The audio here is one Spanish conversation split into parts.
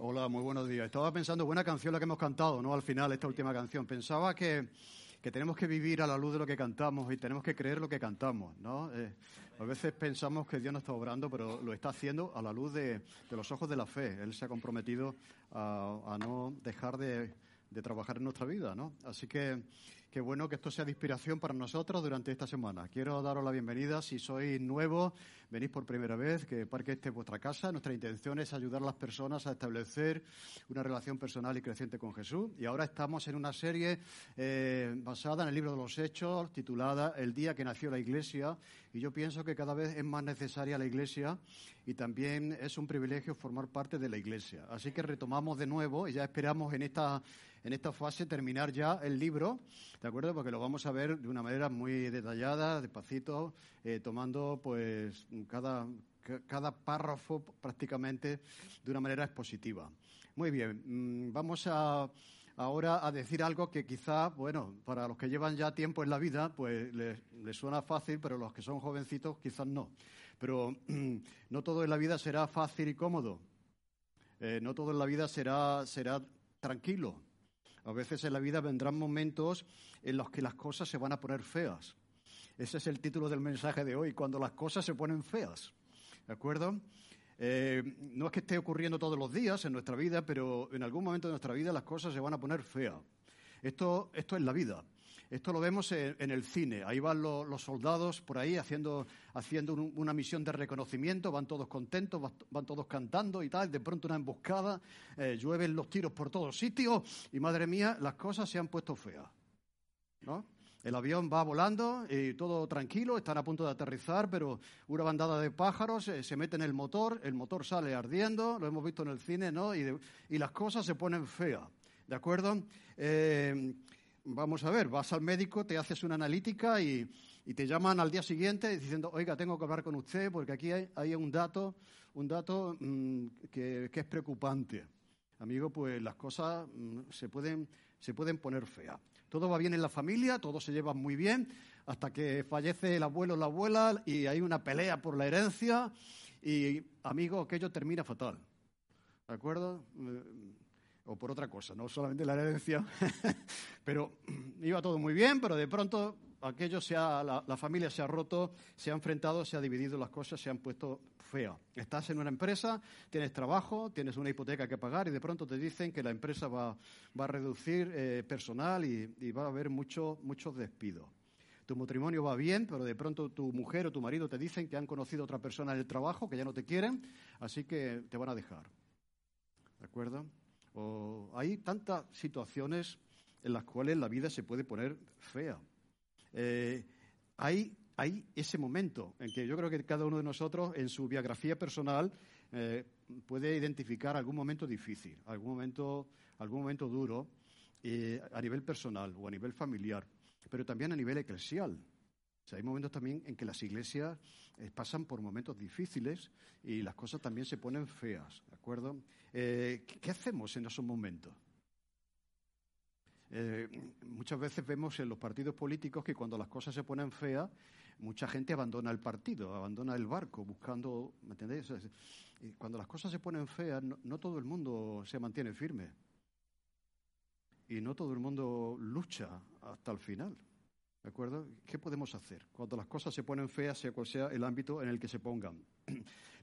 Hola, muy buenos días. Estaba pensando, buena canción la que hemos cantado, ¿no? Al final, esta última canción. Pensaba que, que tenemos que vivir a la luz de lo que cantamos y tenemos que creer lo que cantamos, ¿no? Eh, a veces pensamos que Dios no está obrando, pero lo está haciendo a la luz de, de los ojos de la fe. Él se ha comprometido a, a no dejar de, de trabajar en nuestra vida, ¿no? Así que qué bueno que esto sea de inspiración para nosotros durante esta semana. Quiero daros la bienvenida. Si sois nuevos, venís por primera vez, que Parque este es vuestra casa. Nuestra intención es ayudar a las personas a establecer una relación personal y creciente con Jesús. Y ahora estamos en una serie eh, basada en el libro de los Hechos, titulada El día que nació la Iglesia. Y yo pienso que cada vez es más necesaria la Iglesia y también es un privilegio formar parte de la Iglesia. Así que retomamos de nuevo y ya esperamos en esta, en esta fase terminar ya el libro, ¿de acuerdo? Porque lo vamos a ver de una manera muy detallada, despacito, eh, tomando pues cada, cada párrafo prácticamente de una manera expositiva. Muy bien, mm, vamos a ahora a decir algo que quizá, bueno, para los que llevan ya tiempo en la vida, pues les, suena fácil, pero los que son jovencitos quizás no. Pero no todo en la vida será fácil y cómodo. Eh, no todo en la vida será, será tranquilo. A veces en la vida vendrán momentos en los que las cosas se van a poner feas. Ese es el título del mensaje de hoy, cuando las cosas se ponen feas. ¿De acuerdo? Eh, no es que esté ocurriendo todos los días en nuestra vida, pero en algún momento de nuestra vida las cosas se van a poner feas. Esto, esto es la vida. Esto lo vemos en, el cine. Ahí van lo, los soldados por ahí haciendo, haciendo un, una misión de reconocimiento, van todos contentos, van, todos cantando y tal. De pronto una emboscada, eh, llueven los tiros por todos sitios y madre mía, las cosas se han puesto feas. ¿No? El avión va volando y todo tranquilo, están a punto de aterrizar, pero una bandada de pájaros eh, se mete en el motor, el motor sale ardiendo, lo hemos visto en el cine, ¿no? Y, y las cosas se ponen feas, ¿de acuerdo? Eh, vamos a ver, vas al médico, te haces una analítica y, te llaman al día siguiente diciendo, oiga, tengo que hablar con usted porque aquí hay, hay un dato, un dato mmm, que, es preocupante. Amigo, pues las cosas mmm, se, pueden, se pueden poner feas. Todo va bien en la familia, todos se llevan muy bien, hasta que fallece el abuelo o la abuela y hay una pelea por la herencia y, amigo, aquello termina fatal. ¿De acuerdo? O por otra cosa, no solamente la herencia, pero iba todo muy bien, pero de pronto aquello se ha, la, la, familia se ha roto, se ha enfrentado, se ha dividido las cosas, se han puesto feas. Estás en una empresa, tienes trabajo, tienes una hipoteca que pagar y de pronto te dicen que la empresa va, va a reducir eh, personal y, y, va a haber muchos mucho despidos. Tu matrimonio va bien, pero de pronto tu mujer o tu marido te dicen que han conocido a otra persona en el trabajo, que ya no te quieren, así que te van a dejar. ¿De acuerdo? Hay tantas situaciones en las cuales la vida se puede poner fea. Eh, hay, ese momento en que yo creo que cada uno de nosotros en su biografía personal eh, puede identificar algún momento difícil, algún momento, algún momento duro eh, a nivel personal o a nivel familiar, pero también a nivel eclesial. Hay momentos también en que las iglesias pasan por momentos difíciles y las cosas también se ponen feas, ¿de acuerdo? Eh, ¿Qué hacemos en esos momentos? Eh, muchas veces vemos en los partidos políticos que cuando las cosas se ponen feas, mucha gente abandona el partido, abandona el barco, buscando, ¿me entendéis? Cuando las cosas se ponen feas, no, no todo el mundo se mantiene firme. Y no todo el mundo lucha hasta el final. ¿De acuerdo? ¿Qué podemos hacer cuando las cosas se ponen feas, sea cual sea el ámbito en el que se pongan?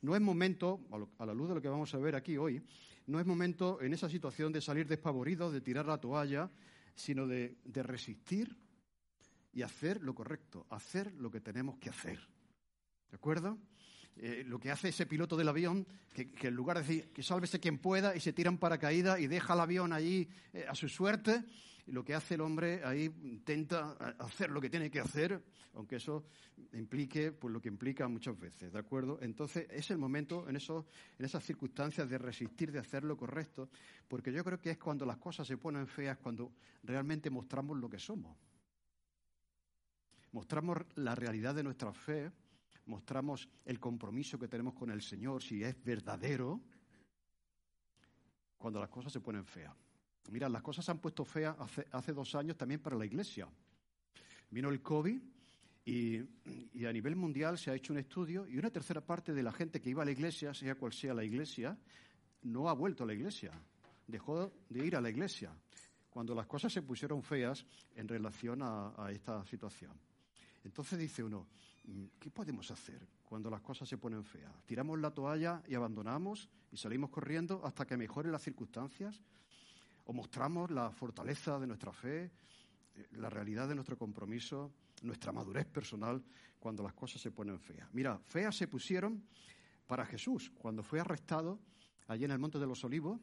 No es momento, a la luz de lo que vamos a ver aquí hoy, no es momento en esa situación de salir despavoridos, de tirar la toalla, sino de, de resistir y hacer lo correcto, hacer lo que tenemos que hacer. ¿De acuerdo? Eh, lo que hace ese piloto del avión, que, en lugar de decir que sálvese quien pueda y se tiran paracaídas y deja el avión allí eh, a su suerte, lo que hace el hombre ahí intenta hacer lo que tiene que hacer, aunque eso implique pues lo que implica muchas veces, ¿de acuerdo? Entonces es el momento en, eso, en esas circunstancias de resistir, de hacer lo correcto, porque yo creo que es cuando las cosas se ponen feas, cuando realmente mostramos lo que somos. Mostramos la realidad de nuestra fe, mostramos el compromiso que tenemos con el Señor, si es verdadero, cuando las cosas se ponen feas. Mira, las cosas se han puesto feas hace, dos años también para la Iglesia. Vino el COVID y, a nivel mundial se ha hecho un estudio y una tercera parte de la gente que iba a la Iglesia, sea cual sea la Iglesia, no ha vuelto a la iglesia, dejó de ir a la iglesia cuando las cosas se pusieron feas en relación a, esta situación. Entonces dice uno, ¿qué podemos hacer cuando las cosas se ponen feas? ¿Tiramos la toalla y abandonamos y salimos corriendo hasta que mejoren las circunstancias? ¿O mostramos la fortaleza de nuestra fe, eh, la realidad de nuestro compromiso, nuestra madurez personal cuando las cosas se ponen feas? Mira, feas se pusieron para Jesús cuando fue arrestado allí en el Monte de los Olivos.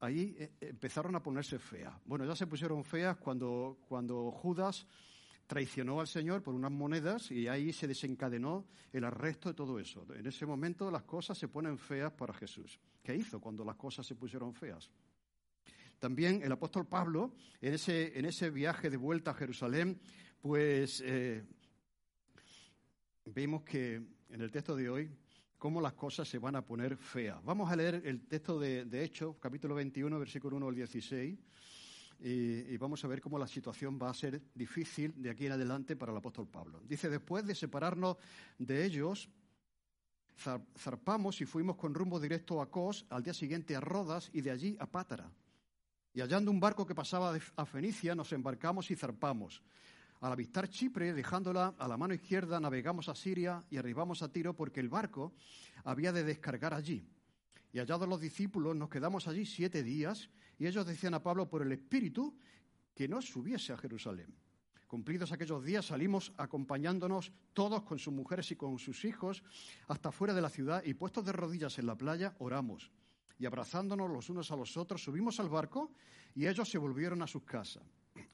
Ahí eh, empezaron a ponerse feas. Bueno, ya se pusieron feas cuando, cuando Judas traicionó al Señor por unas monedas y ahí se desencadenó el arresto de todo eso. En ese momento las cosas se ponen feas para Jesús. ¿Qué hizo cuando las cosas se pusieron feas? También el apóstol Pablo, en ese, en ese viaje de vuelta a Jerusalén, pues eh, vemos que en el texto de hoy, cómo las cosas se van a poner feas. Vamos a leer el texto de, de Hechos, capítulo 21, versículo 1 al 16, y, vamos a ver cómo la situación va a ser difícil de aquí en adelante para el apóstol Pablo. Dice, después de separarnos de ellos, zarpamos y fuimos con rumbo directo a Cos, al día siguiente a Rodas y de allí a Pátara. Y hallando un barco que pasaba a Fenicia, nos embarcamos y zarpamos. Al avistar Chipre, dejándola a la mano izquierda, navegamos a Siria y arribamos a Tiro porque el barco había de descargar allí. Y hallados los discípulos, nos quedamos allí siete días y ellos decían a Pablo por el Espíritu que no subiese a Jerusalén. Cumplidos aquellos días, salimos acompañándonos todos con sus mujeres y con sus hijos hasta fuera de la ciudad y puestos de rodillas en la playa, oramos y abrazándonos los unos a los otros, subimos al barco y ellos se volvieron a sus casas.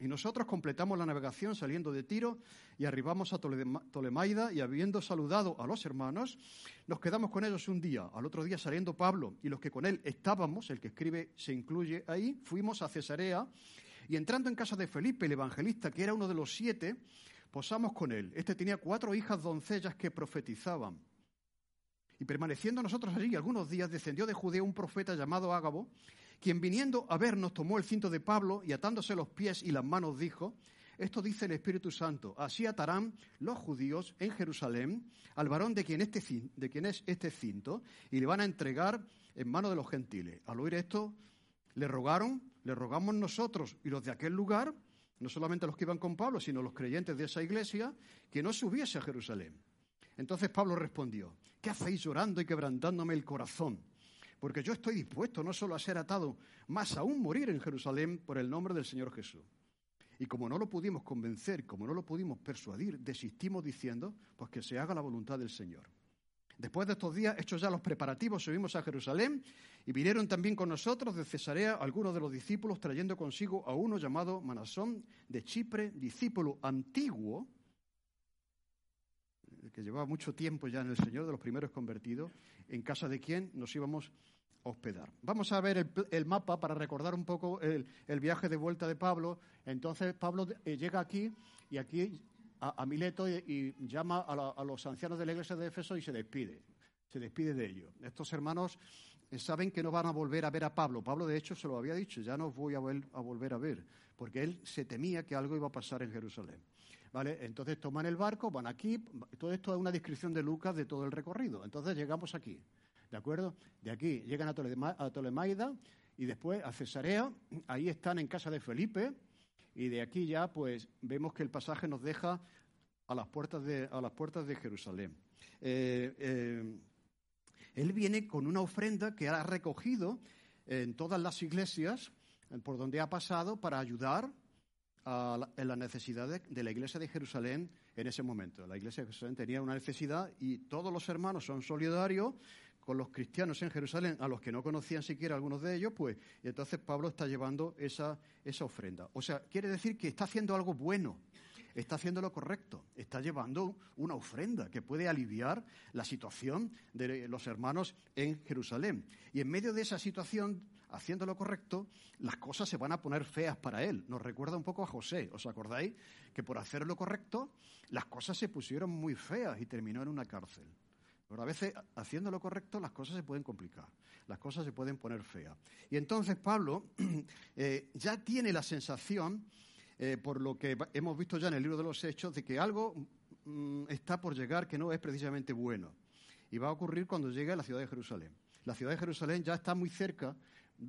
Y nosotros completamos la navegación saliendo de Tiro y arribamos a Tolemaida y habiendo saludado a los hermanos, nos quedamos con ellos un día. Al otro día saliendo Pablo y los que con él estábamos, el que escribe se incluye ahí, fuimos a Cesarea y entrando en casa de Felipe, el evangelista, que era uno de los siete, posamos con él. Este tenía cuatro hijas doncellas que profetizaban. Y permaneciendo nosotros allí algunos días, descendió de Judea un profeta llamado Ágabo, quien viniendo a vernos tomó el cinto de Pablo y atándose los pies y las manos dijo, esto dice el Espíritu Santo, así atarán los judíos en Jerusalén al varón de quien, este, es este cinto y le van a entregar en manos de los gentiles. Al oír esto, le rogaron, le rogamos nosotros y los de aquel lugar, no solamente los que iban con Pablo, sino los creyentes de esa iglesia, que no subiese a Jerusalén. Entonces Pablo respondió, ¿qué hacéis llorando y quebrantándome el corazón? Porque yo estoy dispuesto no solo a ser atado, más aún morir en Jerusalén por el nombre del Señor Jesús. Y como no lo pudimos convencer, como no lo pudimos persuadir, desistimos diciendo, pues que se haga la voluntad del Señor. Después de estos días, hechos ya los preparativos, subimos a Jerusalén y vinieron también con nosotros de Cesarea algunos de los discípulos trayendo consigo a uno llamado Manasón de Chipre, discípulo antiguo que llevaba mucho tiempo ya en el Señor, de los primeros convertidos, en casa de quien nos íbamos a hospedar. Vamos a ver el, mapa para recordar un poco el, viaje de vuelta de Pablo. Entonces Pablo eh, llega aquí y aquí a, Mileto y, llama a, los ancianos de la iglesia de Éfeso y se despide. Se despide de ellos. Estos hermanos eh, saben que no van a volver a ver a Pablo. Pablo, de hecho, se lo había dicho, ya no voy a volver a ver, porque él se temía que algo iba a pasar en Jerusalén. ¿Vale? Entonces toman el barco, van aquí, todo esto es una descripción de Lucas de todo el recorrido. Entonces llegamos aquí, ¿de acuerdo? De aquí llegan a, Tolemaida y después a Cesarea, ahí están en casa de Felipe y de aquí ya pues vemos que el pasaje nos deja a las puertas de, a las puertas de Jerusalén. Eh, eh, él viene con una ofrenda que ha recogido en todas las iglesias por donde ha pasado para ayudar en las necesidades de la iglesia de Jerusalén en ese momento. La iglesia de Jerusalén tenía una necesidad y todos los hermanos son solidarios con los cristianos en Jerusalén, a los que no conocían siquiera algunos de ellos, pues, y entonces Pablo está llevando esa, esa ofrenda. O sea, quiere decir que está haciendo algo bueno, está haciendo lo correcto, está llevando una ofrenda que puede aliviar la situación de los hermanos en Jerusalén. Y en medio de esa situación haciendo lo correcto, las cosas se van a poner feas para él. Nos recuerda un poco a José, ¿os acordáis? Que por hacer lo correcto, las cosas se pusieron muy feas y terminó en una cárcel. Pero a veces, haciendo lo correcto, las cosas se pueden complicar, las cosas se pueden poner feas. Y entonces Pablo eh, ya tiene la sensación, eh, por lo que hemos visto ya en el libro de los Hechos, de que algo mm, está por llegar que no es precisamente bueno. Y va a ocurrir cuando llegue a la ciudad de Jerusalén. La ciudad de Jerusalén ya está muy cerca,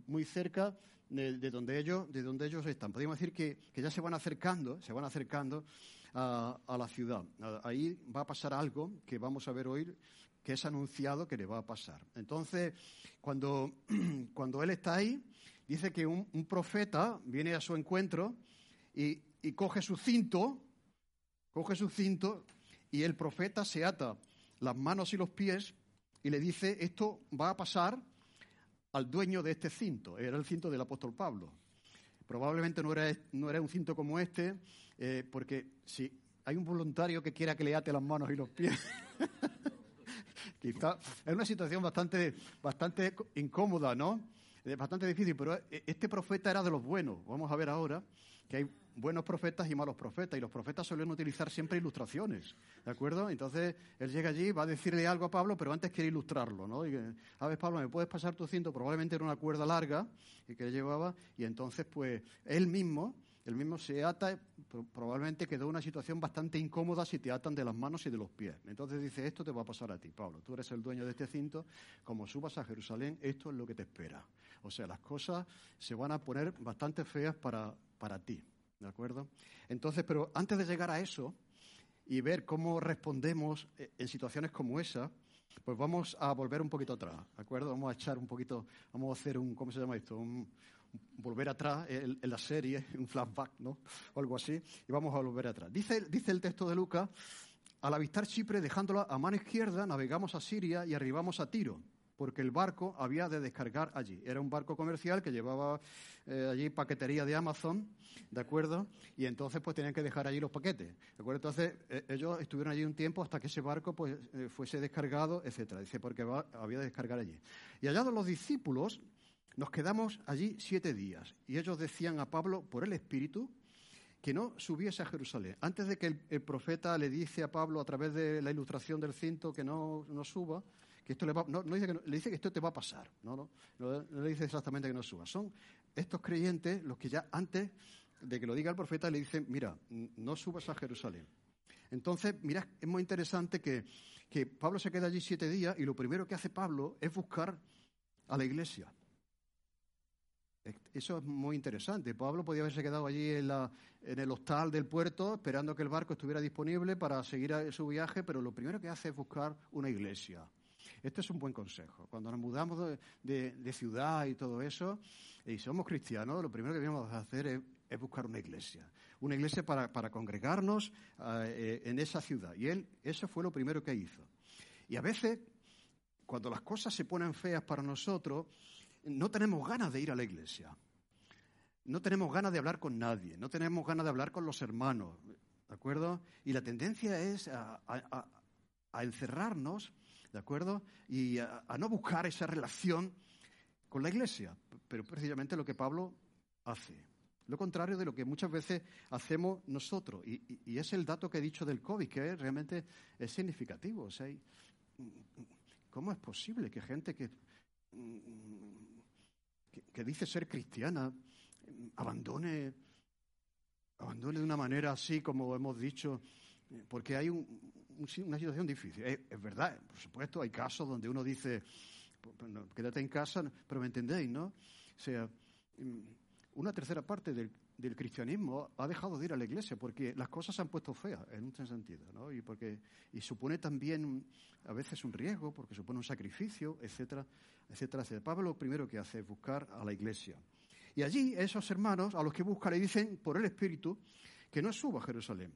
muy cerca de, donde, ellos, de donde ellos están. Podríamos decir que, ya se van acercando, se van acercando a, la ciudad. Ahí va a pasar algo que vamos a ver hoy, que es anunciado que le va a pasar. Entonces, cuando, cuando él está ahí, dice que un, profeta viene a su encuentro y, y coge su cinto, coge su cinto y el profeta se ata las manos y los pies y le dice, esto va a pasar al dueño de este cinto. Era el cinto del apóstol Pablo. Probablemente no era, no era un cinto como este, eh, porque si hay un voluntario que quiera que le ate las manos y los pies, quizá es una situación bastante, bastante incómoda, ¿no? Bastante difícil, pero eh, este profeta era de los buenos. Vamos a ver ahora que hay buenos profetas y malos profetas, y los profetas suelen utilizar siempre ilustraciones, ¿de acuerdo? Entonces, él llega allí, va a decirle algo a Pablo, pero antes quiere ilustrarlo, ¿no? Y, a ver, Pablo, ¿me puedes pasar tu cinto? Probablemente era una cuerda larga que él llevaba, y entonces, pues, él mismo, él mismo se ata, probablemente quedó una situación bastante incómoda si te atan de las manos y de los pies. Entonces dice, esto te va a pasar a ti, Pablo, tú eres el dueño de este cinto, como subas a Jerusalén, esto es lo que te espera. O sea, las cosas se van a poner bastante feas para, para ti. ¿De acuerdo? Entonces, pero antes de llegar a eso y ver cómo respondemos eh, en situaciones como esa, pues vamos a volver un poquito atrás, ¿de acuerdo? Vamos a echar un poquito, vamos a hacer un, ¿cómo se llama esto? Un, volver atrás en, la serie, un flashback, ¿no? O algo así, y vamos a volver atrás. Dice, dice el texto de Lucas, al avistar Chipre, dejándola a mano izquierda, navegamos a Siria y arribamos a Tiro porque el barco había de descargar allí. Era un barco comercial que llevaba eh, allí paquetería de Amazon, ¿de acuerdo? Y entonces pues tenían que dejar allí los paquetes, ¿de acuerdo? Entonces eh, ellos estuvieron allí un tiempo hasta que ese barco pues eh, fuese descargado, etcétera. Dice, porque había de descargar allí. Y hallados los discípulos, nos quedamos allí siete días. Y ellos decían a Pablo, por el Espíritu, que no subiese a Jerusalén. Antes de que el, profeta le dice a Pablo a través de la ilustración del cinto que no, no suba, esto le, no, dice que le dice que esto te va a pasar, no, no, no, le dice exactamente que no suba. Son estos creyentes los que ya antes de que lo diga el profeta le dicen, mira, no subas a Jerusalén. Entonces, mira, es muy interesante que, que Pablo se queda allí siete días y lo primero que hace Pablo es buscar a la iglesia. Eso es muy interesante. Pablo podía haberse quedado allí en, el hostal del puerto esperando que el barco estuviera disponible para seguir su viaje, pero lo primero que hace es buscar una iglesia. Este es un buen consejo. Cuando nos mudamos de, ciudad y todo eso, y somos cristianos, lo primero que debemos hacer es, buscar una iglesia. Una iglesia para, congregarnos eh, en esa ciudad. Y él, eso fue lo primero que hizo. Y a veces, cuando las cosas se ponen feas para nosotros, no tenemos ganas de ir a la iglesia. No tenemos ganas de hablar con nadie. No tenemos ganas de hablar con los hermanos. ¿De acuerdo? Y la tendencia es a encerrarnos ¿de acuerdo? Y a, no buscar esa relación con la iglesia, pero precisamente lo que Pablo hace. Lo contrario de lo que muchas veces hacemos nosotros. Y, es el dato que he dicho del COVID, que realmente es significativo. O sea, ¿cómo es posible que gente que, que, dice ser cristiana abandone, abandone de una manera así como hemos dicho? Porque hay un, una situación difícil. Es, verdad, por supuesto, hay casos donde uno dice, pues, pues, quédate en casa, pero me entendéis, ¿no? O sea, mm, una tercera parte del, cristianismo ha dejado de ir a la iglesia porque las cosas se han puesto feas, en un sentido, ¿no? Y, porque, y supone también a veces un riesgo, porque supone un sacrificio, etcétera, etcétera, etcétera. Pablo lo primero que hace es buscar a la iglesia. Y allí esos hermanos a los que busca le dicen por el Espíritu que no suba a Jerusalén.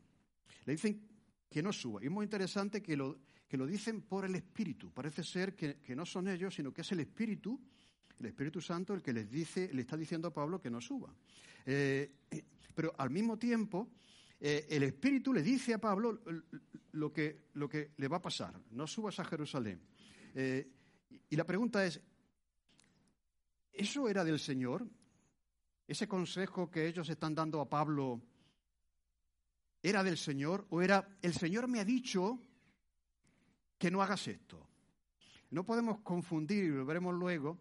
Le dicen que no suba. Y es muy interesante que lo, que lo dicen por el Espíritu. Parece ser que, no son ellos, sino que es el Espíritu, el Espíritu Santo, el que les dice, le está diciendo a Pablo que no suba. Eh, pero al mismo tiempo, eh, el Espíritu le dice a Pablo lo que, lo que le va a pasar. No subas a Jerusalén. Eh, y la pregunta es, ¿eso era del Señor? ¿Ese consejo que ellos están dando a Pablo era del Señor o era el Señor me ha dicho que no hagas esto. No podemos confundir, y lo veremos luego,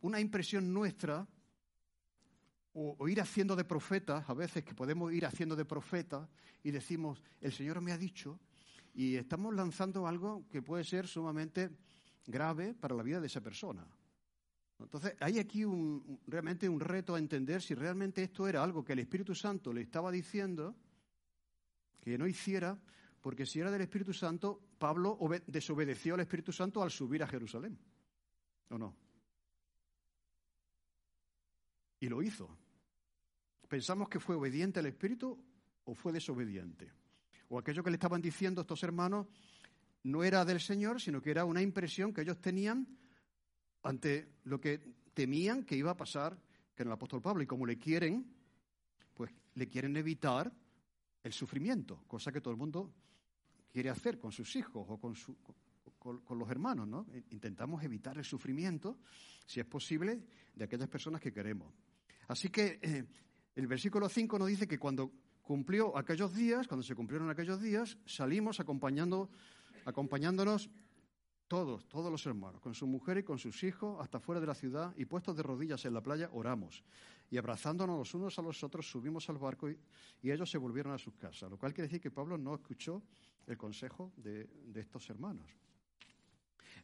una impresión nuestra o, ir haciendo de profetas, a veces que podemos ir haciendo de profetas y decimos, el Señor me ha dicho, y estamos lanzando algo que puede ser sumamente grave para la vida de esa persona. Entonces, hay aquí un, realmente un reto a entender si realmente esto era algo que el Espíritu Santo le estaba diciendo que no hiciera, porque si era del Espíritu Santo, Pablo desobedeció al Espíritu Santo al subir a Jerusalén. ¿O no? Y lo hizo. ¿Pensamos que fue obediente al Espíritu o fue desobediente? O aquello que le estaban diciendo estos hermanos no era del Señor, sino que era una impresión que ellos tenían ante lo que temían que iba a pasar con el apóstol Pablo. Y como le quieren, pues le quieren evitar el sufrimiento, cosa que todo el mundo quiere hacer con sus hijos o con, con, los hermanos, ¿no? Intentamos evitar el sufrimiento, si es posible, de aquellas personas que queremos. Así que eh, el versículo 5 nos dice que cuando cumplió aquellos días, cuando se cumplieron aquellos días, salimos acompañando, acompañándonos todos, todos los hermanos, con su mujer y con sus hijos, hasta fuera de la ciudad, y puestos de rodillas en la playa, oramos. Y abrazándonos los unos a los otros, subimos al barco y, ellos se volvieron a sus casas. Lo cual quiere decir que Pablo no escuchó el consejo de, de estos hermanos.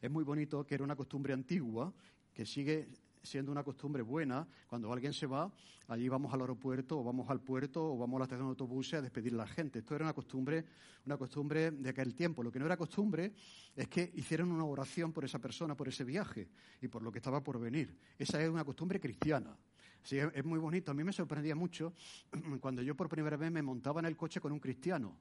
Es muy bonito que era una costumbre antigua que sigue siendo una costumbre buena, cuando alguien se va, allí vamos al aeropuerto o vamos al puerto o vamos a la estación de autobuses a despedir a la gente. Esto era una costumbre, una costumbre de aquel tiempo. Lo que no era costumbre es que hicieran una oración por esa persona, por ese viaje y por lo que estaba por venir. Esa es una costumbre cristiana. Sí, es muy bonito. A mí me sorprendía mucho cuando yo por primera vez me montaba en el coche con un cristiano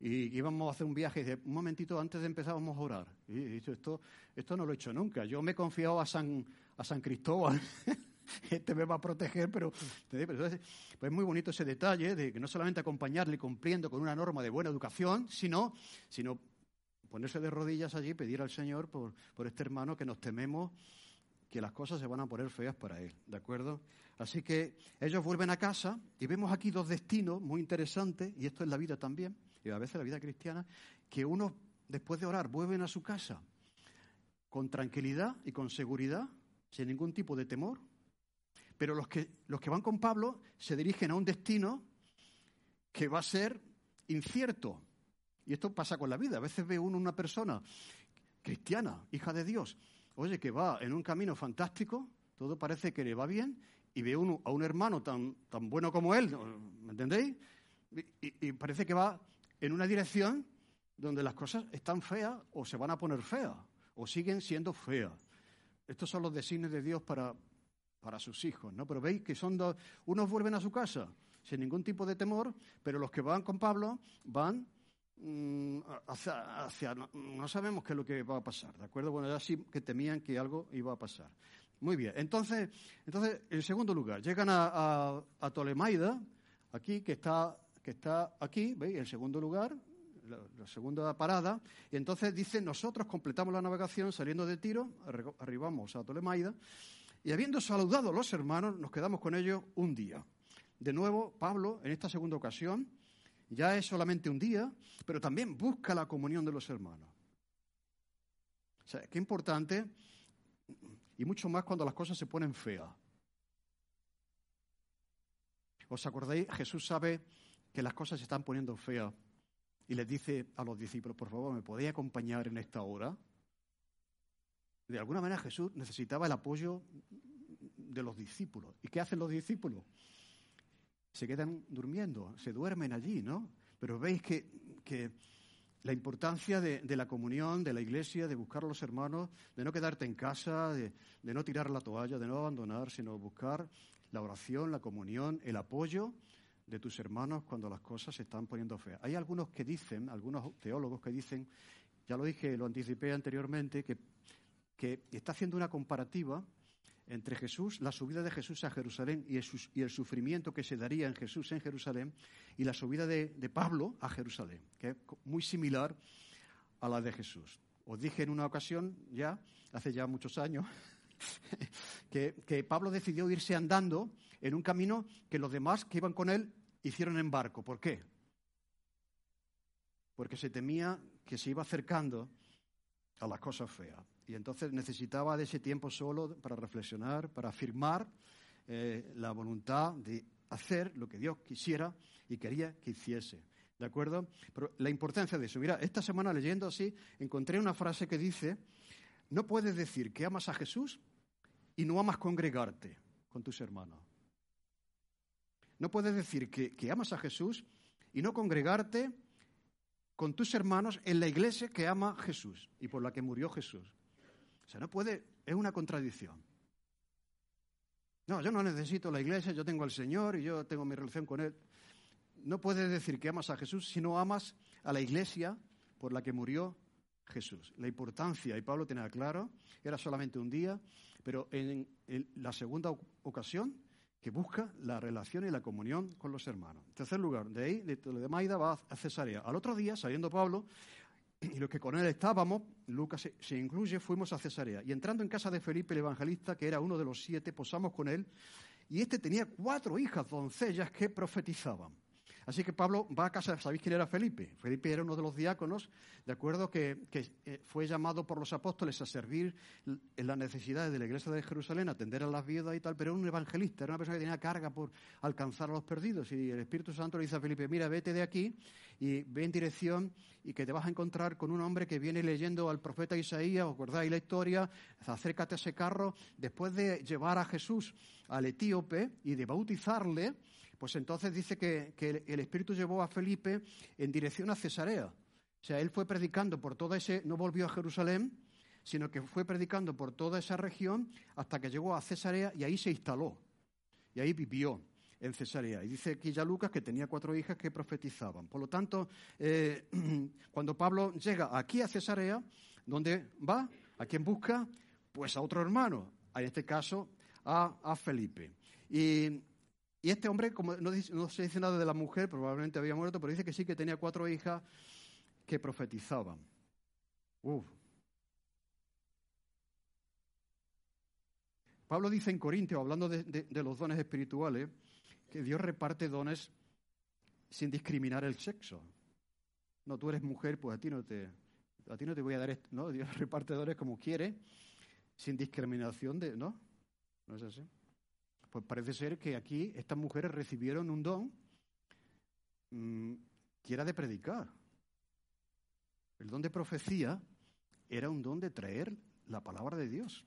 y íbamos a hacer un viaje y un momentito antes de empezar a orar. Y esto, esto no lo he hecho nunca. Yo me he confiado a San, a San Cristóbal. este me va a proteger, pero, pues es muy bonito ese detalle de que no solamente acompañarle cumpliendo con una norma de buena educación, sino, sino ponerse de rodillas allí y pedir al Señor por, por este hermano que nos tememos que las cosas se van a poner feas para él, ¿de acuerdo? Así que ellos vuelven a casa y vemos aquí dos destinos muy interesantes, y esto es la vida también y a veces la vida cristiana, que uno, después de orar, vuelven a su casa con tranquilidad y con seguridad, sin ningún tipo de temor. Pero los que, los que van con Pablo se dirigen a un destino que va a ser incierto. Y esto pasa con la vida. A veces ve uno una persona cristiana, hija de Dios, oye, que va en un camino fantástico, todo parece que le va bien, y ve uno a un hermano tan, tan bueno como él, ¿me entendéis? y parece que va en una dirección donde las cosas están feas o se van a poner feas o siguen siendo feas. Estos son los designios de Dios para, para sus hijos, ¿no? Pero veis que son dos, unos vuelven a su casa sin ningún tipo de temor, pero los que van con Pablo van mm, hacia, no, sabemos qué es lo que va a pasar, ¿de acuerdo? Bueno, ya sí que temían que algo iba a pasar. Muy bien, entonces, entonces en segundo lugar, llegan a, a Tolemaida, aquí que está que está aquí, ¿veis? En segundo lugar, la, segunda parada, y entonces dice, nosotros completamos la navegación saliendo de Tiro, arribamos a Tolemaida, y habiendo saludado a los hermanos, nos quedamos con ellos un día. De nuevo, Pablo, en esta segunda ocasión, ya es solamente un día, pero también busca la comunión de los hermanos. O sea, qué importante, y mucho más cuando las cosas se ponen feas. ¿Os acordáis? Jesús sabe que las cosas se están poniendo feas y les dice a los discípulos, por favor, ¿me podéis acompañar en esta hora? De alguna manera Jesús necesitaba el apoyo de los discípulos. ¿Y qué hacen los discípulos? Se quedan durmiendo, se duermen allí, ¿no? Pero veis que, la importancia de, la comunión, de la iglesia, de buscar a los hermanos, de no quedarte en casa, de, de no tirar la toalla, de no abandonar, sino buscar la oración, la comunión, el apoyo de tus hermanos cuando las cosas se están poniendo feas. Hay algunos que dicen, algunos teólogos que dicen, ya lo dije, lo anticipé anteriormente, que, que está haciendo una comparativa entre Jesús, la subida de Jesús a Jerusalén y el, sufrimiento que se daría en Jesús en Jerusalén, y la subida de, Pablo a Jerusalén, que es muy similar a la de Jesús. Os dije en una ocasión, ya, hace ya muchos años, que, que Pablo decidió irse andando en un camino que los demás que iban con él hicieron en barco. ¿Por qué? Porque se temía que se iba acercando a las cosas feas. Y entonces necesitaba de ese tiempo solo para reflexionar, para afirmar eh, la voluntad de hacer lo que Dios quisiera y quería que hiciese. ¿De acuerdo? Pero la importancia de eso. Mira, esta semana leyendo así, encontré una frase que dice, no puedes decir que amas a Jesús y no amas congregarte con tus hermanos. No puedes decir que, que amas a Jesús y no congregarte con tus hermanos en la iglesia que ama a Jesús y por la que murió Jesús. O sea, no puede, es una contradicción. No, yo no necesito la iglesia, yo tengo al Señor y yo tengo mi relación con Él. No puedes decir que amas a Jesús si no amas a la iglesia por la que murió Jesús. La importancia, y Pablo tenía claro, era solamente un día, pero en, la segunda ocasión que busca la relación y la comunión con los hermanos. En tercer lugar, de ahí, de, Maida va a Cesarea. Al otro día, saliendo Pablo, y los que con él estábamos, Lucas se, se, incluye, fuimos a Cesarea. Y entrando en casa de Felipe el evangelista, que era uno de los siete, posamos con él. Y este tenía cuatro hijas doncellas que profetizaban. Así que Pablo va a casa, ¿sabéis quién era Felipe? Felipe era uno de los diáconos, de acuerdo, que, eh, fue llamado por los apóstoles a servir en las necesidades de la iglesia de Jerusalén, atender a las viudas y tal, pero era un evangelista, era una persona que tenía carga por alcanzar a los perdidos. Y el Espíritu Santo le dice a Felipe, mira, vete de aquí y ve en dirección y que te vas a encontrar con un hombre que viene leyendo al profeta Isaías, ¿os acordáis la historia? Acércate a ese carro, después de llevar a Jesús al etíope y de bautizarle, pues entonces dice que, el Espíritu llevó a Felipe en dirección a Cesarea. O sea, él fue predicando por toda ese, no volvió a Jerusalén, sino que fue predicando por toda esa región hasta que llegó a Cesarea y ahí se instaló. Y ahí vivió en Cesarea. Y dice aquí ya Lucas que tenía cuatro hijas que profetizaban. Por lo tanto, eh, cuando Pablo llega aquí a Cesarea, ¿dónde va? ¿A quién busca? Pues a otro hermano, en este caso a, a Felipe. Y y este hombre, como no, se dice nada de la mujer, probablemente había muerto, pero dice que sí que tenía cuatro hijas que profetizaban. Pablo dice en Corintios, hablando de, los dones espirituales, que Dios reparte dones sin discriminar el sexo. No, tú eres mujer, pues a ti no te, a ti no te voy a dar esto. No, Dios reparte dones como quiere, sin discriminación de, ¿no? ¿No es así? Pues parece ser que aquí estas mujeres recibieron un don mm, que era de predicar. El don de profecía era un don de traer la palabra de Dios.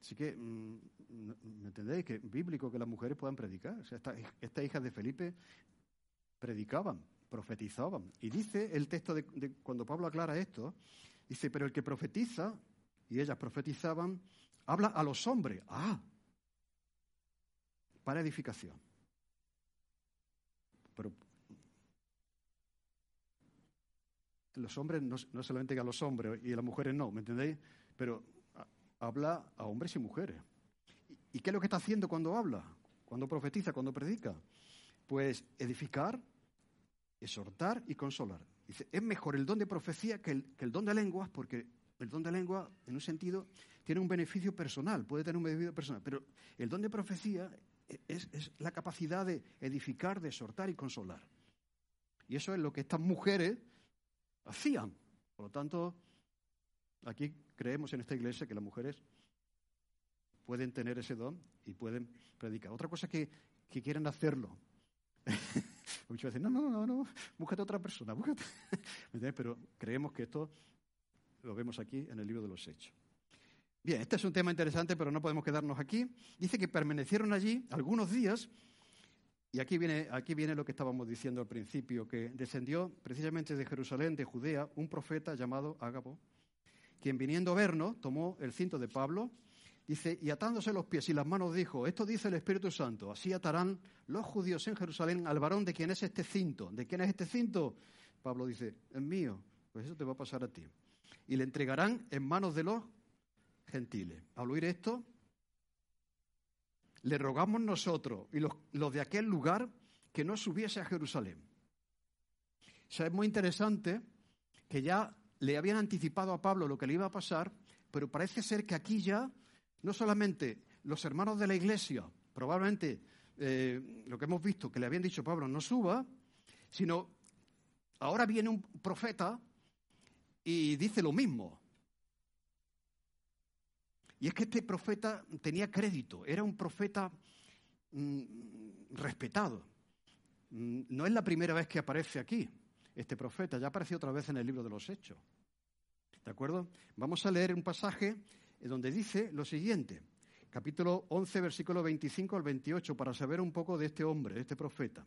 Así que, mm, ¿me entendéis? Que es bíblico que las mujeres puedan predicar. Estas hijas de Felipe predicaban, profetizaban. Y dice el texto de, cuando Pablo aclara esto, dice, pero el que profetiza, y ellas profetizaban, Habla a los hombres. Ah, para edificación. Pero los hombres, no, solamente a los hombres y a las mujeres no, ¿me entendéis? Pero habla a hombres y mujeres. ¿Y qué es lo que está haciendo cuando habla? Cuando profetiza, cuando predica. Pues edificar, exhortar y consolar. Dice, es mejor el don de profecía que el, que el don de lenguas porque el don de lengua, en un sentido, tiene un beneficio personal, puede tener un beneficio personal, pero el don de profecía es, la capacidad de edificar, de exhortar y consolar. Y eso es lo que estas mujeres hacían. Por lo tanto, aquí creemos en esta iglesia que las mujeres pueden tener ese don y pueden predicar. Otra cosa es que, que quieren hacerlo. Muchos dicen, no, no, no, no, búscate otra persona, búscate. Pero creemos que esto lo vemos aquí en el libro de los Hechos. Bien, este es un tema interesante, pero no podemos quedarnos aquí. Dice que permanecieron allí algunos días, y aquí viene, aquí viene lo que estábamos diciendo al principio, que descendió precisamente de Jerusalén, de Judea, un profeta llamado Ágabo, quien viniendo a vernos tomó el cinto de Pablo, dice, y atándose los pies y las manos dijo, esto dice el Espíritu Santo, así atarán los judíos en Jerusalén al varón de quien es este cinto. ¿De quién es este cinto? Pablo dice, es mío, pues eso te va a pasar a ti y le entregarán en manos de los gentiles. Al oír esto, le rogamos nosotros y los, de aquel lugar que no subiese a Jerusalén. O sea, es muy interesante que ya le habían anticipado a Pablo lo que le iba a pasar, pero parece ser que aquí ya no solamente los hermanos de la iglesia, probablemente eh, lo que hemos visto, que le habían dicho Pablo no suba, sino ahora viene un profeta y dice lo mismo. Y es que este profeta tenía crédito, era un profeta mm, respetado. Mm, no es la primera vez que aparece aquí este profeta, ya apareció otra vez en el libro de los Hechos. ¿De acuerdo? Vamos a leer un pasaje donde dice lo siguiente, capítulo 11, versículo 25 al 28, para saber un poco de este hombre, de este profeta.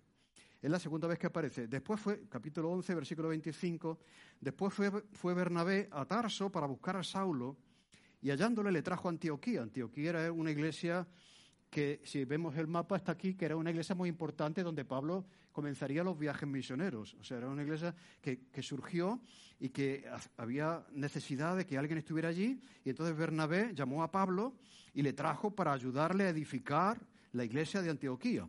Es la segunda vez que aparece. Después fue, capítulo 11, versículo 25, después fue, fue Bernabé a Tarso para buscar a Saulo y hallándole le trajo a Antioquía. Antioquía era una iglesia que, si vemos el mapa, está aquí, que era una iglesia muy importante donde Pablo comenzaría los viajes misioneros. O sea, era una iglesia que, que, surgió y que había necesidad de que alguien estuviera allí. Y entonces Bernabé llamó a Pablo y le trajo para ayudarle a edificar la iglesia de Antioquía.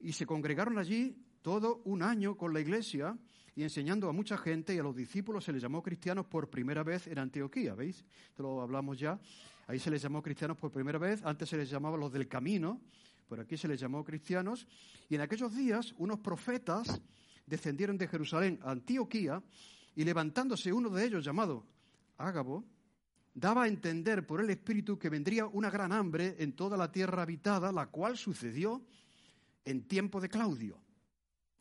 Y se congregaron allí todo un año con la iglesia y enseñando a mucha gente y a los discípulos se les llamó cristianos por primera vez en Antioquía, ¿veis? Esto lo hablamos ya. Ahí se les llamó cristianos por primera vez, antes se les llamaba los del camino, por aquí se les llamó cristianos. Y en aquellos días unos profetas descendieron de Jerusalén a Antioquía y levantándose uno de ellos llamado Ágabo, daba a entender por el Espíritu que vendría una gran hambre en toda la tierra habitada, la cual sucedió en tiempo de Claudio.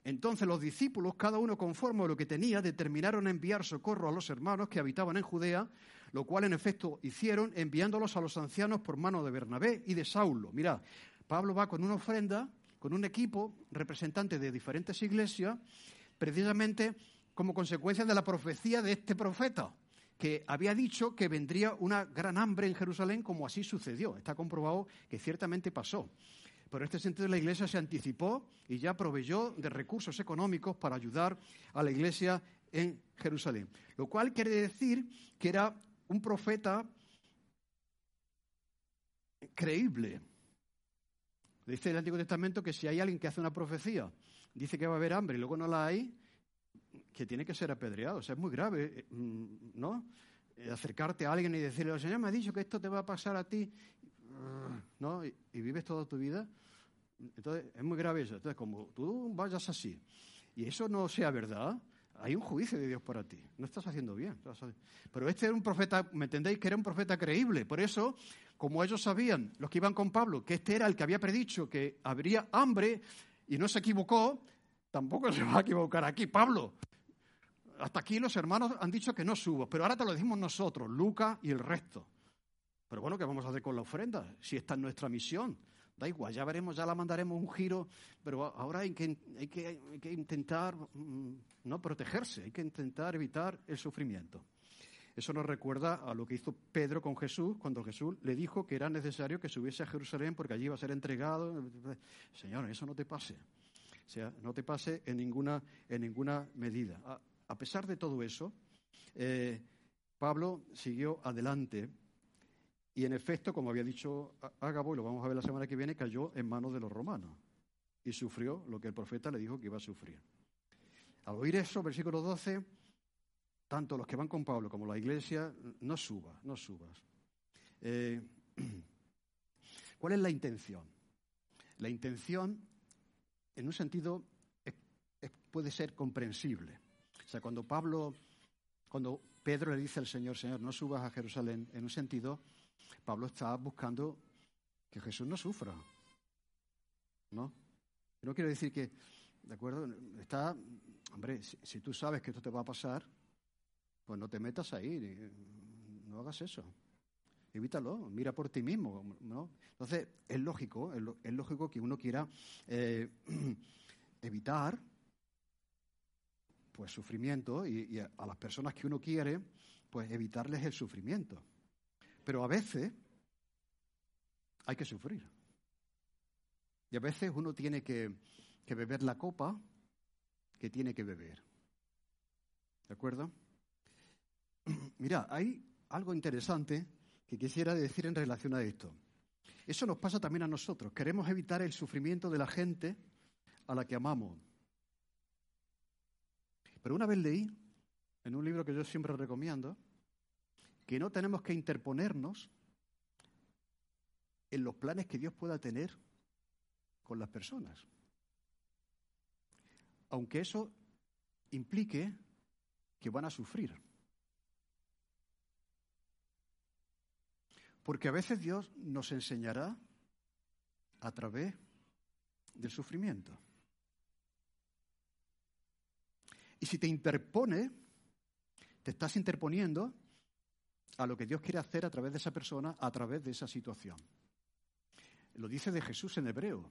Entonces los discípulos, cada uno conforme a lo que tenía, determinaron enviar socorro a los hermanos que habitaban en Judea, lo cual en efecto hicieron enviándolos a los ancianos por mano de Bernabé y de Saulo. Mirad, Pablo va con una ofrenda, con un equipo representante de diferentes iglesias, precisamente como consecuencia de la profecía de este profeta, que había dicho que vendría una gran hambre en Jerusalén, como así sucedió. Está comprobado que ciertamente pasó. Por este sentido, la Iglesia se anticipó y ya proveyó de recursos económicos para ayudar a la Iglesia en Jerusalén. Lo cual quiere decir que era un profeta creíble. Dice el Antiguo Testamento que si hay alguien que hace una profecía, dice que va a haber hambre y luego no la hay, que tiene que ser apedreado. O sea, es muy grave, eh, mm, ¿no? Eh, acercarte a alguien y decirle, el Señor me ha dicho que esto te va a pasar a ti ¿no? Y, vives toda tu vida. Entonces, es muy grave eso. Entonces, como tú vayas así y eso no sea verdad, hay un juicio de Dios para ti. No estás haciendo bien. Pero este era un profeta, ¿me entendéis? Que era un profeta creíble. Por eso, como ellos sabían, los que iban con Pablo, que este era el que había predicho que habría hambre y no se equivocó, tampoco se va a equivocar aquí. Pablo, hasta aquí los hermanos han dicho que no subo, pero ahora te lo decimos nosotros, Lucas y el resto. Pero bueno, ¿qué vamos a hacer con la ofrenda? Si esta es nuestra misión. Da igual, ya veremos, ya la mandaremos un giro, pero ahora hay que, hay que, intentar mm, no protegerse, hay que intentar evitar el sufrimiento. Eso nos recuerda a lo que hizo Pedro con Jesús cuando Jesús le dijo que era necesario que subiese a Jerusalén porque allí iba a ser entregado. Señor, eso no te pase. O sea, no te pase en ninguna, en ninguna medida. A, pesar de todo eso, eh, Pablo siguió adelante y en efecto, como había dicho Ágabo, y lo vamos a ver la semana que viene, cayó en manos de los romanos y sufrió lo que el profeta le dijo que iba a sufrir. Al oír eso, versículo 12, tanto los que van con Pablo como la iglesia, no subas, no subas. Eh, ¿Cuál es la intención? La intención, en un sentido, puede ser comprensible. O sea, cuando Pablo, cuando Pedro le dice al Señor, Señor, no subas a Jerusalén, en un sentido, Pablo está buscando que Jesús no sufra. ¿No? No quiero decir que, ¿de acuerdo? Está, hombre, si, tú sabes que esto te va a pasar, pues no te metas ahí, no hagas eso. Evítalo, mira por ti mismo, ¿no? Entonces, es lógico, es, lógico que uno quiera eh, evitar pues sufrimiento y a las personas que uno quiere, pues evitarles el sufrimiento. Pero a veces hay que sufrir. Y a veces uno tiene que, beber la copa que tiene que beber. ¿De acuerdo? Mira, hay algo interesante que quisiera decir en relación a esto. Eso nos pasa también a nosotros. Queremos evitar el sufrimiento de la gente a la que amamos. Pero una vez leí, en un libro que yo siempre recomiendo, que no tenemos que interponernos en los planes que Dios pueda tener con las personas. Aunque eso implique que van a sufrir. Porque a veces Dios nos enseñará a través del sufrimiento. Y si te interpone, te estás interponiendo a lo que Dios quiere hacer a través de esa persona, a través de esa situación. Lo dice de Jesús en hebreo,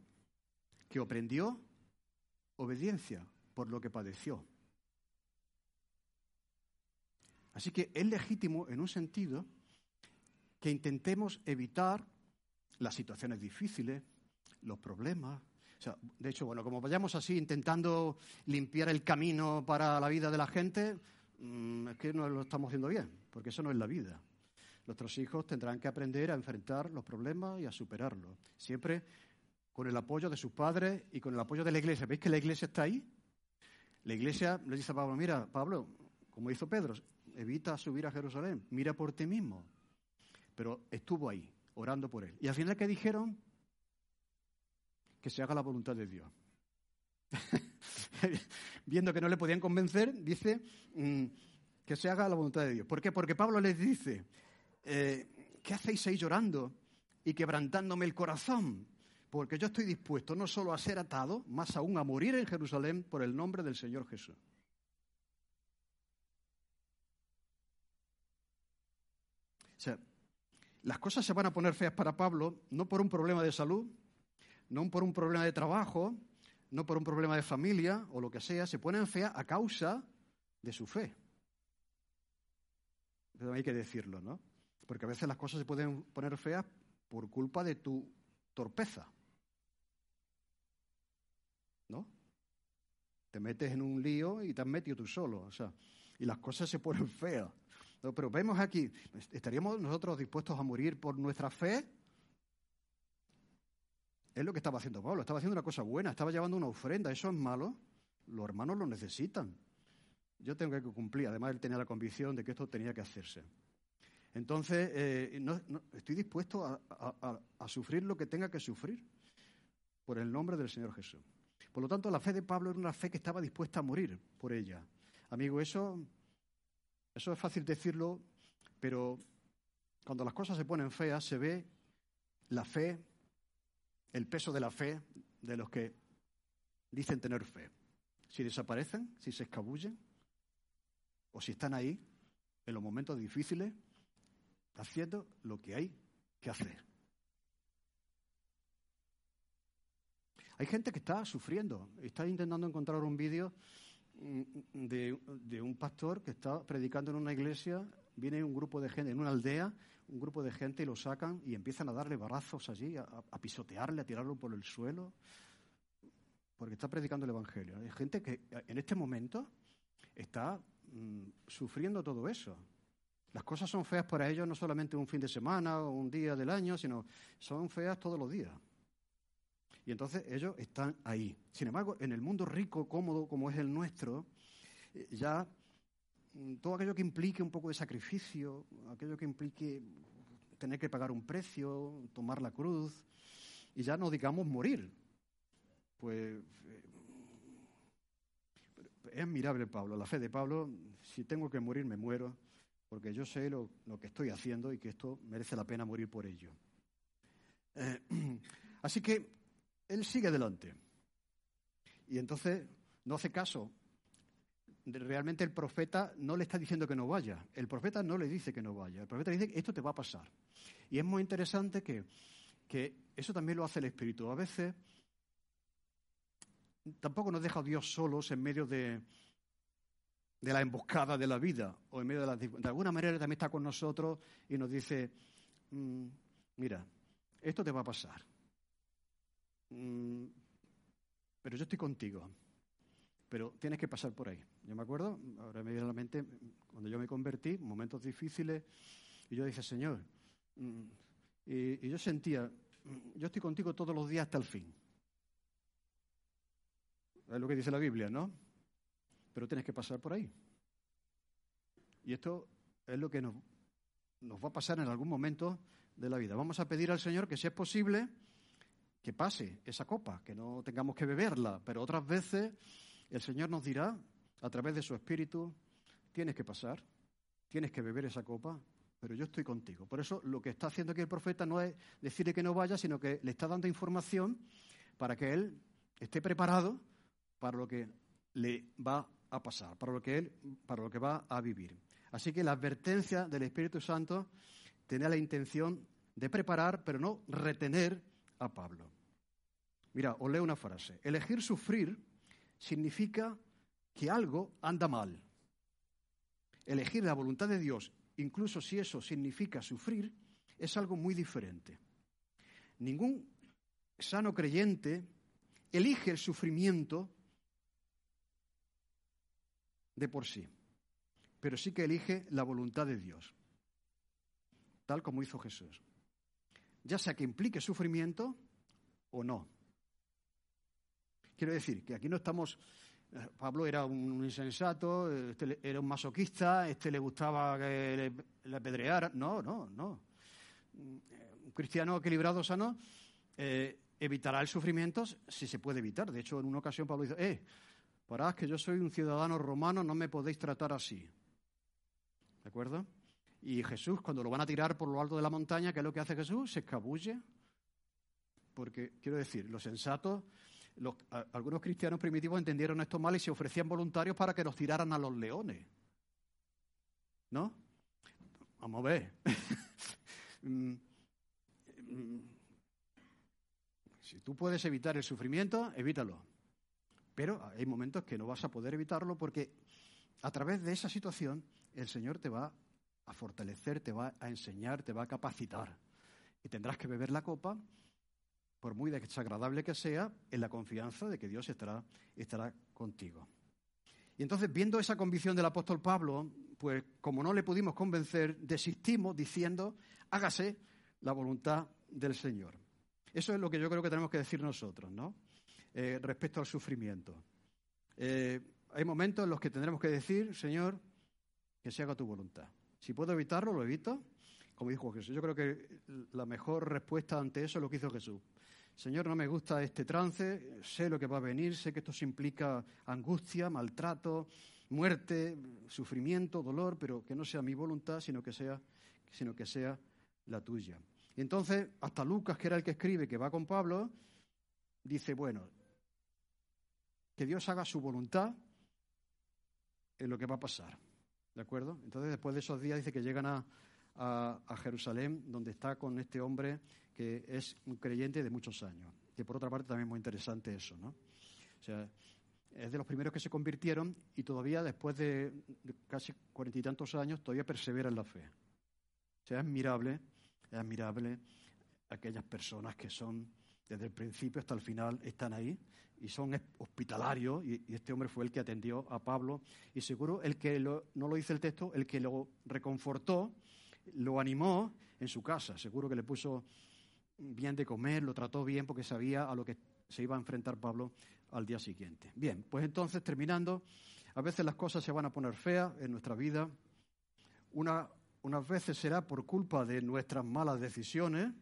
que aprendió obediencia por lo que padeció. Así que es legítimo, en un sentido, que intentemos evitar las situaciones difíciles, los problemas. de hecho, bueno, como vayamos así intentando limpiar el camino para la vida de la gente, es que no lo estamos haciendo bien, porque eso no es la vida. Nuestros hijos tendrán que aprender a enfrentar los problemas y a superarlos, siempre con el apoyo de sus padres y con el apoyo de la iglesia. ¿Veis que la iglesia está ahí? La iglesia le dice a Pablo, mira, Pablo, como hizo Pedro, evita subir a Jerusalén, mira por ti mismo. Pero estuvo ahí, orando por él. Y al final, ¿qué dijeron? Que se haga la voluntad de Dios. Viendo que no le podían convencer, dice mm, que se haga la voluntad de Dios. ¿Por qué? Porque Pablo les dice, eh, ¿qué hacéis ahí llorando y quebrantándome el corazón? Porque yo estoy dispuesto no solo a ser atado, más aún a morir en Jerusalén por el nombre del Señor Jesús. O sea, las cosas se van a poner feas para Pablo no por un problema de salud, no por un problema de trabajo, no por un problema de familia o lo que sea, se ponen feas a causa de su fe. Pero hay que decirlo, ¿no? Porque a veces las cosas se pueden poner feas por culpa de tu torpeza. ¿No? Te metes en un lío y te has metido tú solo, o sea, y las cosas se ponen feas. Pero vemos aquí, ¿estaríamos nosotros dispuestos a morir por nuestra fe? Es lo que estaba haciendo Pablo, estaba haciendo una cosa buena, estaba llevando una ofrenda, eso es malo, los hermanos lo necesitan. Yo tengo que cumplir, además él tenía la convicción de que esto tenía que hacerse. Entonces, eh, estoy dispuesto a sufrir lo que tenga que sufrir por el nombre del Señor Jesús. Por lo tanto, la fe de Pablo era una fe que estaba dispuesta a morir por ella. Amigo, eso eso es fácil decirlo, pero cuando las cosas se ponen feas se ve la fe, el peso de la fe de los que dicen tener fe. Si desaparecen, si se escabullen, o si están ahí en los momentos difíciles, haciendo lo que hay que hacer. Hay gente que está sufriendo, está intentando encontrar un vídeo Mm, de, un pastor que está predicando en una iglesia, viene un grupo de gente, en una aldea, un grupo de gente y lo sacan y empiezan a darle barrazos allí, a, pisotearle, a tirarlo por el suelo, porque está predicando el Evangelio. Hay gente que en este momento está mm, sufriendo todo eso. Las cosas son feas para ellos no solamente un fin de semana o un día del año, sino son feas todos los días. Y entonces ellos están ahí. Sin embargo, en el mundo rico, cómodo, como es el nuestro, eh, ya todo aquello que implique un poco de sacrificio, aquello que implique tener que pagar un precio, tomar la cruz, y ya no digamos morir. Pues eh, es admirable Pablo, la fe de Pablo, si tengo que morir me muero, porque yo sé lo, que estoy haciendo y que esto merece la pena morir por ello. Eh, así que él sigue adelante. Y entonces no hace caso. Realmente el profeta no le está diciendo que no vaya. El profeta no le dice que no vaya. El profeta dice que esto te va a pasar. Y es muy interesante que, que eso también lo hace el Espíritu. A veces tampoco nos deja Dios solos en medio de, de la emboscada de la vida o en medio de la... De alguna manera también está con nosotros y nos dice, mm, mira, esto te va a pasar. Mm, pero yo estoy contigo. Pero tienes que pasar por ahí. Yo me acuerdo, ahora me viene a la mente, cuando yo me convertí, momentos difíciles, y yo dije, Señor, mm, y, yo sentía, mm, yo estoy contigo todos los días hasta el fin. Es lo que dice la Biblia, ¿no? Pero tienes que pasar por ahí. Y esto es lo que nos, nos va a pasar en algún momento de la vida. Vamos a pedir al Señor que si es posible, que pase esa copa, que no tengamos que beberla, pero otras veces el Señor nos dirá, a través de su Espíritu, tienes que pasar, tienes que beber esa copa, pero yo estoy contigo. Por eso lo que está haciendo aquí el profeta no es decirle que no vaya, sino que le está dando información para que él esté preparado para lo que le va a pasar, para lo que él, para lo que va a vivir. Así que la advertencia del Espíritu Santo tenía la intención de preparar, pero no retener a Pablo. Mira, os leo una frase. Elegir sufrir significa que algo anda mal. Elegir la voluntad de Dios, incluso si eso significa sufrir, es algo muy diferente. Ningún sano creyente elige el sufrimiento de por sí, pero sí que elige la voluntad de Dios, tal como hizo Jesús. Ya sea que implique sufrimiento o no. Quiero decir que aquí no estamos. Eh, Pablo era un insensato, este era un masoquista, este le gustaba que le, apedreara. No, no, no. Un cristiano equilibrado, sano, eh, evitará el sufrimiento si se puede evitar. De hecho, en una ocasión Pablo dice: Eh, parad que yo soy un ciudadano romano, no me podéis tratar así. ¿De acuerdo? Y Jesús, cuando lo van a tirar por lo alto de la montaña, ¿qué es lo que hace Jesús? Se escabulle. Porque, quiero decir, los sensatos algunos cristianos primitivos entendieron esto mal y se ofrecían voluntarios para que los tiraran a los leones. ¿No? Vamos a ver. Mm, mm, si tú puedes evitar el sufrimiento, evítalo. Pero hay momentos que no vas a poder evitarlo porque a través de esa situación el Señor te va a fortalecer, te va a enseñar, te va a capacitar. Y tendrás que beber la copa por muy desagradable que sea, en la confianza de que Dios estará, estará contigo. Y entonces, viendo esa convicción del apóstol Pablo, pues como no le pudimos convencer, desistimos diciendo, hágase la voluntad del Señor. Eso es lo que yo creo que tenemos que decir nosotros, ¿no? Eh, respecto al sufrimiento. Eh, hay momentos en los que tendremos que decir, Señor, que se haga tu voluntad. Si puedo evitarlo, lo evito, como dijo Jesús. Yo creo que la mejor respuesta ante eso es lo que hizo Jesús. Señor, no me gusta este trance, sé lo que va a venir, sé que esto implica angustia, maltrato, muerte, sufrimiento, dolor, pero que no sea mi voluntad, sino que sea, sino que sea la tuya. Y entonces, hasta Lucas, que era el que escribe, que va con Pablo, dice, bueno, que Dios haga su voluntad en lo que va a pasar. ¿De acuerdo? Entonces, después de esos días, dice que llegan a, a Jerusalén, donde está con este hombre que es un creyente de muchos años. Que por otra parte también es muy interesante eso, ¿no? O sea, es de los primeros que se convirtieron y todavía después de, casi cuarenta y tantos años todavía persevera en la fe. O sea, es admirable, es admirable aquellas personas que son desde el principio hasta el final están ahí y son hospitalarios y, este hombre fue el que atendió a Pablo y seguro el que no lo dice el texto, el que lo reconfortó, lo animó en su casa, seguro que le puso bien de comer, lo trató bien porque sabía a lo que se iba a enfrentar Pablo al día siguiente. Bien, pues entonces, terminando, a veces las cosas se van a poner feas en nuestra vida. Una, unas veces será por culpa de nuestras malas decisiones,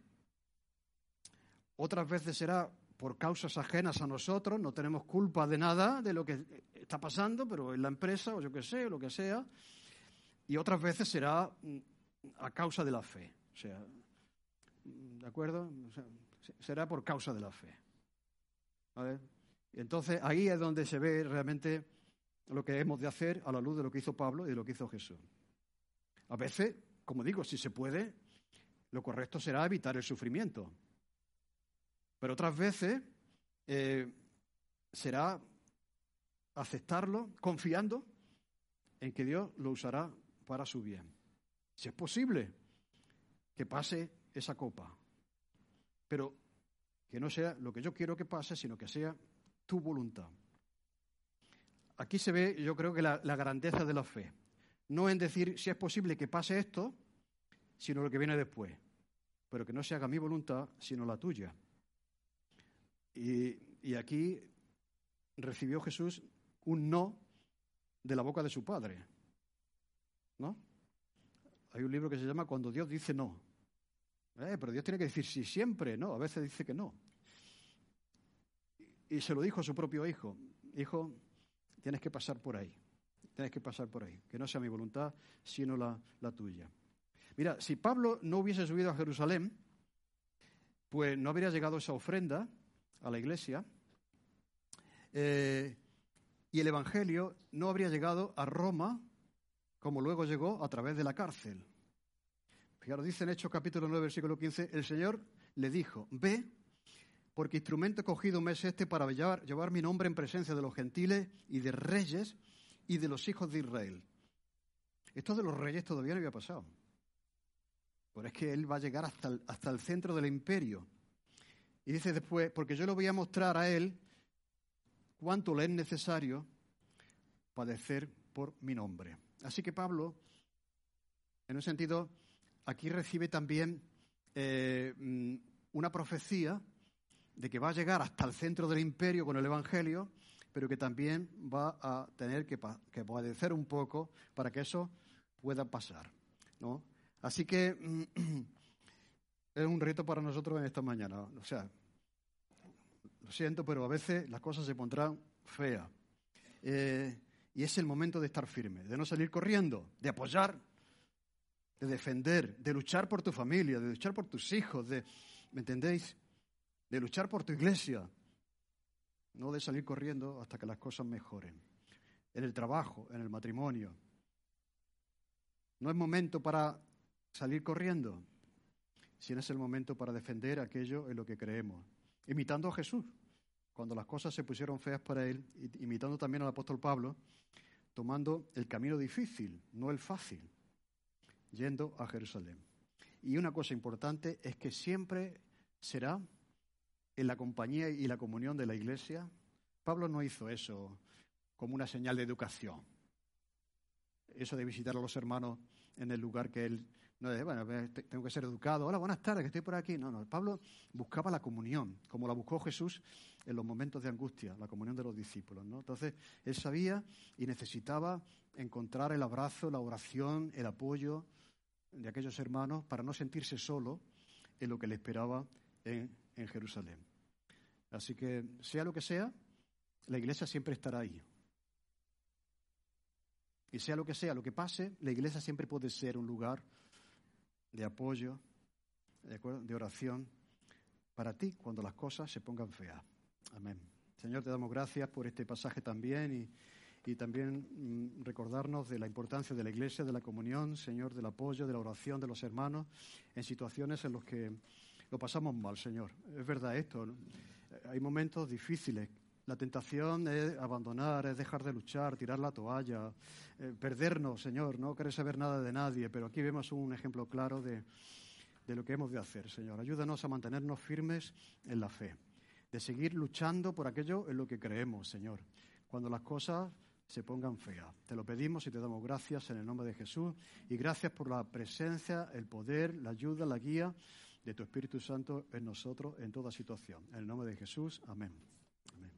otras veces será por causas ajenas a nosotros, no tenemos culpa de nada de lo que está pasando, pero en la empresa o yo qué sé, o lo que sea, y otras veces será mm, a causa de la fe. O sea, ¿De acuerdo? será por causa de la fe. Entonces ahí es donde se ve realmente lo que hemos de hacer a la luz de lo que hizo Pablo y de lo que hizo Jesús. A veces, como digo, si se puede, lo correcto será evitar el sufrimiento. Pero otras veces eh, será aceptarlo confiando en que Dios lo usará para su bien. Si es posible que pase esa copa, pero que no sea lo que yo quiero que pase, sino que sea tu voluntad. Aquí se ve, yo creo que la, grandeza de la fe. No en decir si es posible que pase esto, sino lo que viene después. Pero que no se haga mi voluntad, sino la tuya. Y, y aquí recibió Jesús un no de la boca de su padre. ¿No? Hay un libro que se llama Cuando Dios dice no. Eh, pero Dios tiene que decir sí siempre, ¿no? A veces dice que no. Y se lo dijo a su propio hijo. Hijo, tienes que pasar por ahí. Tienes que pasar por ahí. Que no sea mi voluntad, sino la, tuya. Mira, si Pablo no hubiese subido a Jerusalén, pues no habría llegado esa ofrenda a la iglesia. Eh, y el Evangelio no habría llegado a Roma como luego llegó a través de la cárcel. Fijaros, dice en Hechos capítulo 9, versículo 15, el Señor le dijo, ve, porque instrumento cogido me es este para llevar, llevar mi nombre en presencia de los gentiles y de reyes y de los hijos de Israel. Esto de los reyes todavía no había pasado. Pero es que él va a llegar hasta el, hasta el centro del imperio. Y dice después, porque yo le voy a mostrar a él cuánto le es necesario padecer por mi nombre. Así que Pablo, en un sentido, aquí recibe también eh, mm, una profecía de que va a llegar hasta el centro del imperio con el Evangelio, pero que también va a tener que, padecer un poco para que eso pueda pasar. ¿no? Así que es un reto para nosotros en esta mañana. O sea, lo siento, pero a veces las cosas se pondrán feas. Eh, y es el momento de estar firme, de no salir corriendo, de apoyar, de defender, de luchar por tu familia, de luchar por tus hijos, de, ¿me entendéis? De luchar por tu iglesia. No de salir corriendo hasta que las cosas mejoren. En el trabajo, en el matrimonio. No es momento para salir corriendo, sino es el momento para defender aquello en lo que creemos, imitando a Jesús. Cuando las cosas se pusieron feas para él, imitando también al apóstol Pablo, tomando el camino difícil, no el fácil, yendo a Jerusalén. Y una cosa importante es que siempre será en la compañía y la comunión de la iglesia. Pablo no hizo eso como una señal de educación. Eso de visitar a los hermanos en el lugar que él no de, bueno, tengo que ser educado. Hola, buenas tardes, que estoy por aquí. No, no. Pablo buscaba la comunión, como la buscó Jesús en los momentos de angustia, la comunión de los discípulos. ¿no? Entonces, él sabía y necesitaba encontrar el abrazo, la oración, el apoyo de aquellos hermanos para no sentirse solo en lo que le esperaba en, Jerusalén. Así que, sea lo que sea, la iglesia siempre estará ahí. Y sea lo que sea, lo que pase, la iglesia siempre puede ser un lugar de apoyo, de, de oración para ti cuando las cosas se pongan feas. Amén. Señor, te damos gracias por este pasaje también y, y también mm, recordarnos de la importancia de la iglesia, de la comunión, Señor, del apoyo, de la oración de los hermanos en situaciones en las que lo pasamos mal, Señor. Es verdad esto. Hay momentos difíciles. La tentación es abandonar, es dejar de luchar, tirar la toalla, eh, perdernos, Señor, no querer saber nada de nadie, pero aquí vemos un ejemplo claro de, de lo que hemos de hacer, Señor. Ayúdanos a mantenernos firmes en la fe, de seguir luchando por aquello en lo que creemos, Señor, cuando las cosas se pongan feas. Te lo pedimos y te damos gracias en el nombre de Jesús y gracias por la presencia, el poder, la ayuda, la guía de tu Espíritu Santo en nosotros en toda situación. En el nombre de Jesús, amén. amén.